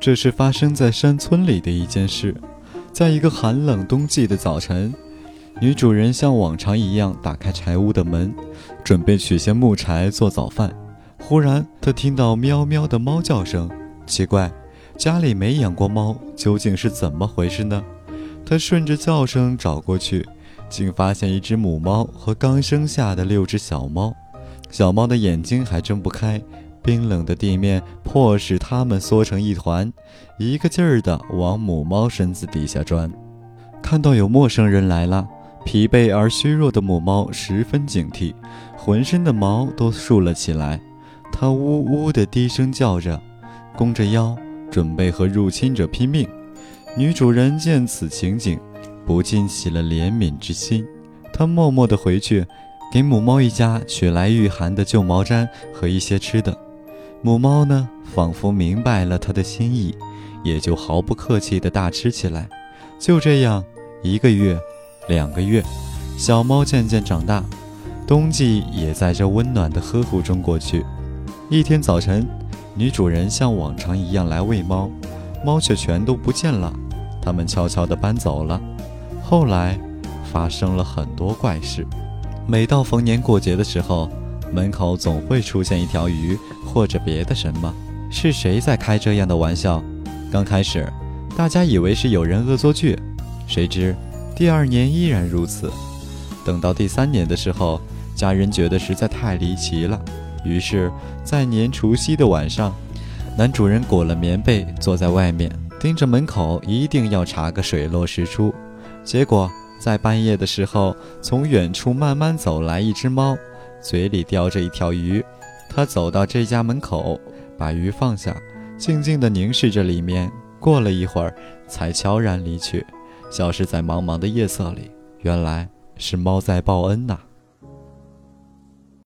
这是发生在山村里的一件事。在一个寒冷冬季的早晨，女主人像往常一样打开柴屋的门，准备取些木柴做早饭。忽然，她听到喵喵的猫叫声。奇怪，家里没养过猫，究竟是怎么回事呢？她顺着叫声找过去，竟发现一只母猫和刚生下的六只小猫。小猫的眼睛还睁不开。冰冷的地面迫使它们缩成一团，一个劲儿地往母猫身子底下钻。看到有陌生人来了，疲惫而虚弱的母猫十分警惕，浑身的毛都竖了起来。它呜呜地低声叫着，弓着腰，准备和入侵者拼命。女主人见此情景，不禁起了怜悯之心。她默默地回去，给母猫一家取来御寒的旧毛毡和一些吃的。母猫呢，仿佛明白了他的心意，也就毫不客气地大吃起来。就这样，一个月，两个月，小猫渐渐长大，冬季也在这温暖的呵护中过去。一天早晨，女主人像往常一样来喂猫，猫却全都不见了，它们悄悄地搬走了。后来，发生了很多怪事。每到逢年过节的时候，门口总会出现一条鱼，或者别的什么。是谁在开这样的玩笑？刚开始，大家以为是有人恶作剧，谁知第二年依然如此。等到第三年的时候，家人觉得实在太离奇了，于是，在年除夕的晚上，男主人裹了棉被，坐在外面，盯着门口，一定要查个水落石出。结果，在半夜的时候，从远处慢慢走来一只猫。嘴里叼着一条鱼，他走到这家门口，把鱼放下，静静地凝视着里面。过了一会儿，才悄然离去，消失在茫茫的夜色里。原来是猫在报恩呐。